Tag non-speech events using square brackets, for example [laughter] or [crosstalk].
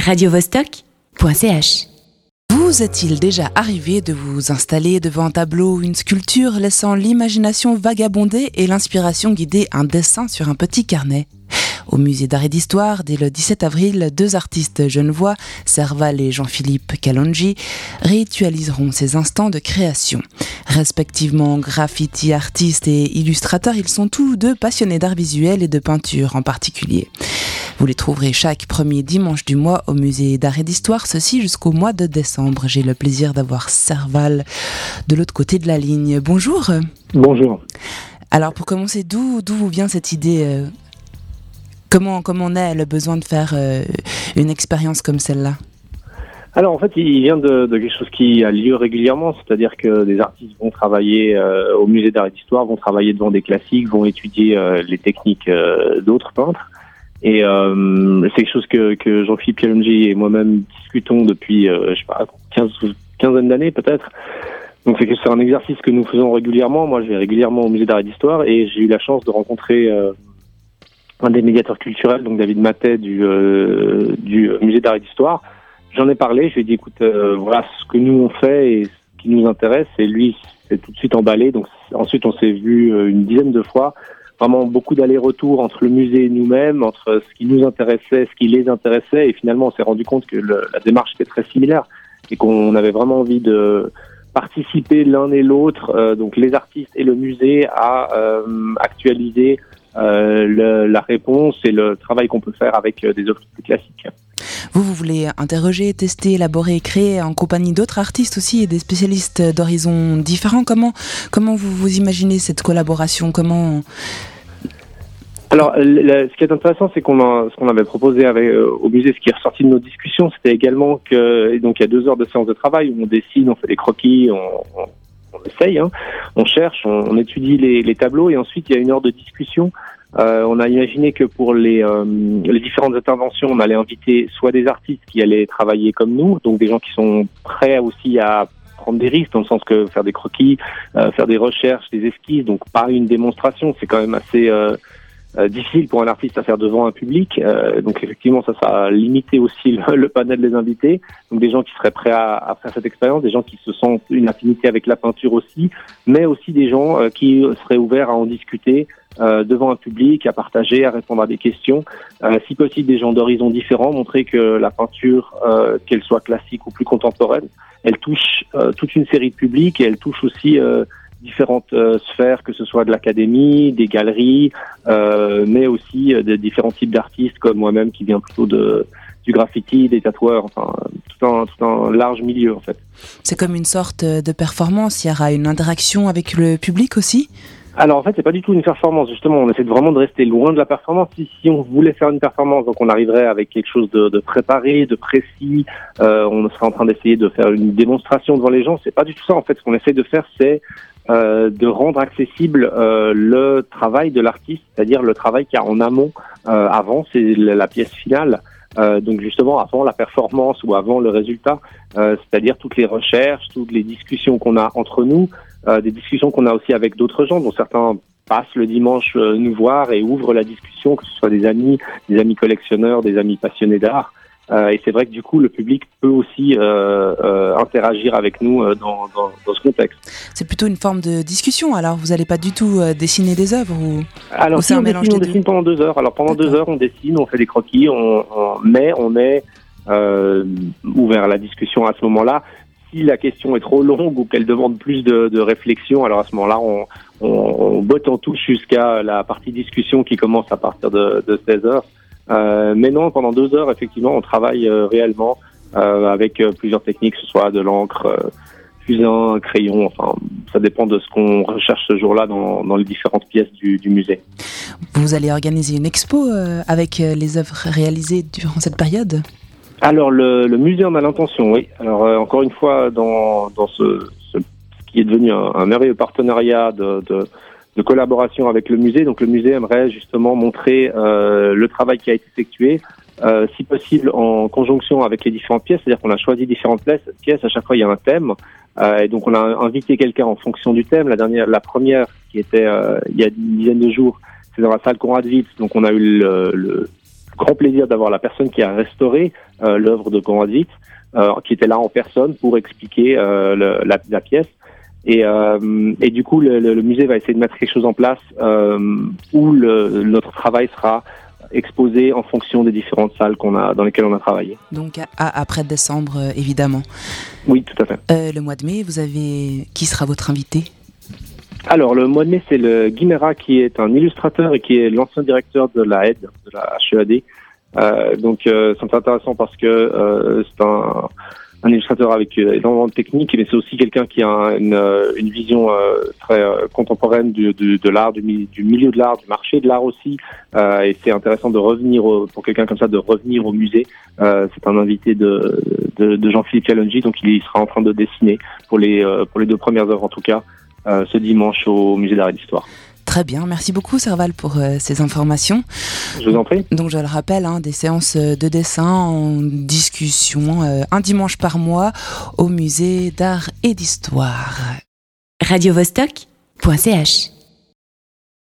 radiovostok.ch Vous est-il déjà arrivé de vous installer devant un tableau ou une sculpture laissant l'imagination vagabonder et l'inspiration guider un dessin sur un petit carnet? Au musée d'art et d'histoire, dès le 17 avril, deux artistes genevois, Serval et Jean-Philippe Kalonji, ritualiseront ces instants de création. Respectivement graffiti artistes et illustrateurs, ils sont tous deux passionnés d'art visuel et de peinture en particulier. Vous les trouverez chaque premier dimanche du mois au musée d'art et d'histoire, ceci jusqu'au mois de décembre. J'ai le plaisir d'avoir Serval de l'autre côté de la ligne. Bonjour. Bonjour. Alors pour commencer, d'où vous vient cette idée euh, Comment, comment on a le besoin de faire euh, une expérience comme celle-là? Alors en fait, il vient de, quelque chose qui a lieu régulièrement, c'est-à-dire que des artistes vont travailler euh, au musée d'art et d'histoire, vont travailler devant des classiques, vont étudier les techniques d'autres peintres. Et c'est quelque chose que, que Jean-Philippe Pialongi et moi-même discutons depuis, je sais pas, 15, quinzaine d'années peut-être. Donc c'est un exercice que nous faisons régulièrement. Moi, je vais régulièrement au musée d'art et d'histoire et j'ai eu la chance de rencontrer un des médiateurs culturels, donc David Matet du, euh, du musée d'art et d'histoire. J'en ai parlé, je lui ai dit écoute, euh, voilà ce que nous on fait et ce qui nous intéresse. Et lui s'est tout de suite emballé. Donc ensuite on s'est vu euh, une dizaine de fois. Vraiment beaucoup d'allers-retours entre le musée et nous-mêmes, entre ce qui nous intéressait, ce qui les intéressait. Et finalement on s'est rendu compte que la démarche était très similaire et qu'on avait vraiment envie de participer l'un et l'autre, donc les artistes et le musée, à actualiser euh, la réponse et le travail qu'on peut faire avec euh, des œuvres plus classiques. Vous, vous voulez interroger, tester, élaborer, créer en compagnie d'autres artistes aussi et des spécialistes d'horizons différents. Comment, comment vous, vous imaginez cette collaboration? Comment alors, ce qui est intéressant, c'est qu'on ce qu'on avait proposé avec, euh, au musée, ce qui est ressorti de nos discussions, c'était également que donc il y a deux heures de séance de travail où on dessine, on fait des croquis, on, on essaye, hein. on cherche, on, étudie les, tableaux et ensuite il y a une heure de discussion. Euh, on a imaginé que pour les, euh, les différentes interventions, on allait inviter soit des artistes qui allaient travailler comme nous, donc des gens qui sont prêts aussi à prendre des risques, dans le sens que faire des croquis, euh, faire des recherches, des esquisses, donc pas une démonstration, c'est quand même assez euh, difficile pour un artiste à faire devant un public. Euh, donc effectivement, ça, ça a limité aussi [laughs] le, panel des invités. Donc des gens qui seraient prêts à, à, faire cette expérience, des gens qui se sentent une affinité avec la peinture aussi, mais aussi des gens euh, qui seraient ouverts à en discuter devant un public, à partager, à répondre à des questions. si possible, des gens d'horizons différents, montrer que la peinture, qu'elle soit classique ou plus contemporaine, elle touche toute une série de publics et elle touche aussi différentes euh, sphères, que ce soit de l'académie, des galeries, euh, mais aussi euh, de différents types d'artistes comme moi-même qui vient plutôt de du graffiti, des tatoueurs, enfin tout un, tout un large milieu en fait. C'est comme une sorte de performance. Il y aura une interaction avec le public aussi? Alors en fait, c'est pas du tout une performance. Justement, on essaie vraiment de rester loin de la performance. Si, si on voulait faire une performance, donc on arriverait avec quelque chose de, de préparé, de précis. Euh, on serait en train d'essayer de faire une démonstration devant les gens. C'est pas du tout ça. En fait, ce qu'on essaie de faire, c'est euh, de rendre accessible euh, le travail de l'artiste, c'est-à-dire le travail qu'il y a en amont, euh, avant, c'est la pièce finale. donc justement avant la performance ou avant le résultat, c'est-à-dire toutes les recherches, toutes les discussions qu'on a entre nous, des discussions qu'on a aussi avec d'autres gens, dont certains passent le dimanche nous voir et ouvrent la discussion, que ce soit des amis, des amis collectionneurs, des amis passionnés d'art. Euh, et c'est vrai que du coup, le public peut aussi euh, euh, interagir avec nous dans, dans, dans, ce contexte. C'est plutôt une forme de discussion. Alors, vous n'allez pas du tout dessiner des œuvres ou Alors, c'est un mélange dessine, on dessine pendant deux heures. Alors, pendant deux heures, on dessine, on fait des croquis, on, on mais on est ouvert à la discussion à ce moment-là. Si la question est trop longue ou qu'elle demande plus de, de, réflexion, alors à ce moment-là, on, on, on botte en touche jusqu'à la partie discussion qui commence à partir de, de 16 heures. Euh, mais non, pendant deux heures, effectivement, on travaille euh, réellement euh, avec plusieurs techniques, que ce soit de l'encre, fusain, crayon, enfin, ça dépend de ce qu'on recherche ce jour-là dans, dans, les différentes pièces du, du, musée. Vous allez organiser une expo avec les œuvres réalisées durant cette période? Alors, le, le, musée en a l'intention, oui. Alors, encore une fois, dans, dans ce, ce, qui est devenu un, un merveilleux partenariat de, de de collaboration avec le musée. Donc le musée aimerait justement montrer euh, le travail qui a été effectué, euh, si possible en conjonction avec les différentes pièces. C'est-à-dire qu'on a choisi différentes pièces. À chaque fois, il y a un thème. Euh, et donc on a invité quelqu'un en fonction du thème. La dernière, la première qui était euh, il y a une dizaine de jours, c'est dans la salle Conrad Witz. Donc on a eu le, le grand plaisir d'avoir la personne qui a restauré l'œuvre de Conradit, qui était là en personne pour expliquer la, la, pièce. Et, et, du coup, le, le, musée va essayer de mettre quelque chose en place où le, notre travail sera exposé en fonction des différentes salles qu'on a dans lesquelles on a travaillé. Donc à, après décembre, euh, évidemment. Oui, tout à fait. Euh, le mois de mai, vous avez qui sera votre invité? Alors, le mois de mai, c'est le Guimera qui est un illustrateur et qui est l'ancien directeur de la HED, de la HEAD. Euh, donc, euh, c'est intéressant parce que euh, c'est un, un illustrateur avec euh, énormément de technique, mais c'est aussi quelqu'un qui a une, euh, une vision euh, très contemporaine du, de, l'art, du, du, milieu de l'art, du marché de l'art aussi. et c'est intéressant de revenir pour quelqu'un comme ça de revenir au musée. c'est un invité de, de, de Jean-Philippe Calongi, donc il sera en train de dessiner pour les pour les deux premières œuvres en tout cas ce dimanche au musée d'art et d'histoire. Très bien, merci beaucoup Serval pour euh, ces informations. Je vous en prie. Donc je le rappelle, hein, des séances de dessin en discussion euh, un dimanche par mois au musée d'art et d'histoire. Radio -Vostok